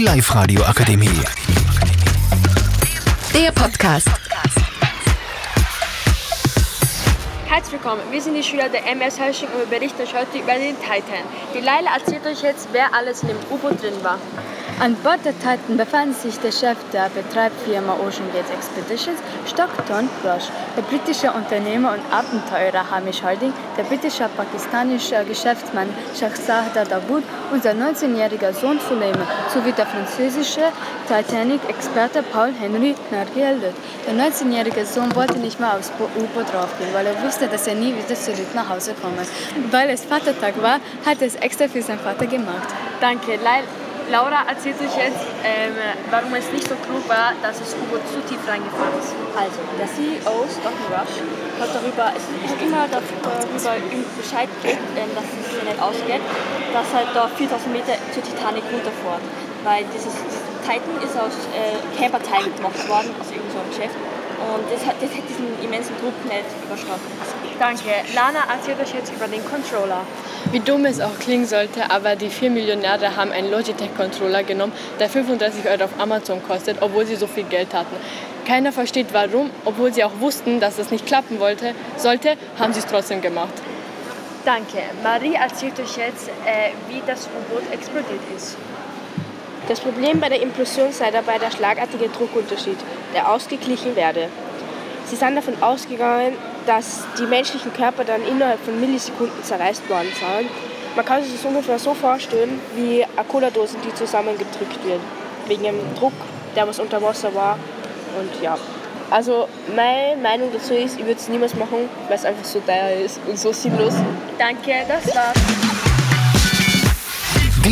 Die Live-Radio Akademie. Der Podcast. Herzlich willkommen, wir sind die Schüler der MS Hersching und wir berichten euch heute über den Titan. Die Leila erzählt euch jetzt, wer alles in dem U-Boot drin war. An Bord der Titan befand sich der Chef der Betreibfirma Ocean Gate Expeditions, Stockton Rush, der britische Unternehmer und Abenteurer Hamish Harding, der britische pakistanische Geschäftsmann Shahzada Dawood und sein 19-jähriger Sohn Suleiman sowie der französische Titanic-Experte Paul Henry Nargeldut. Der 19-jährige Sohn wollte nicht mehr aufs U-Boot draufgehen, weil er wusste, dass er nie wieder zurück nach Hause komme. Weil es Vatertag war, hat er es extra für seinen Vater gemacht. Danke. Leila, Laura erzählt euch jetzt, ähm, warum es nicht so klug war, dass das U-Boot zu tief reingefahren ist. Also, der CEO Stockton Rush hat darüber, es ist immer darüber Bescheid gibt, ähm, dass es sich nicht ausgeht, dass halt da 4000 Meter zur Titanic runterfährt. Weil dieses, dieses Titan ist aus äh, Camperteilen gemacht worden, aus irgendeinem so Geschäft. Und das, hat, das hat diesen immensen Druck nicht überstanden. Danke. Lana erzählt euch jetzt über den Controller. Wie dumm es auch klingen sollte, aber die vier Millionäre haben einen Logitech-Controller genommen, der 35 Euro auf Amazon kostet, obwohl sie so viel Geld hatten. Keiner versteht warum, obwohl sie auch wussten, dass es nicht klappen wollte, sollte, haben sie es trotzdem gemacht. Danke. Marie erzählt euch jetzt, äh, wie das U-Boot explodiert ist. Das Problem bei der Implosion sei dabei der schlagartige Druckunterschied, der ausgeglichen werde. Sie sind davon ausgegangen, dass die menschlichen Körper dann innerhalb von Millisekunden zerreißt worden seien. Man kann sich das ungefähr so vorstellen, wie eine Cola-Dose, die zusammengedrückt wird. Wegen dem Druck, der was unter Wasser war. Und ja. Also meine Meinung dazu ist, ich würde es niemals machen, weil es einfach so teuer ist und so sinnlos. Danke, das war's.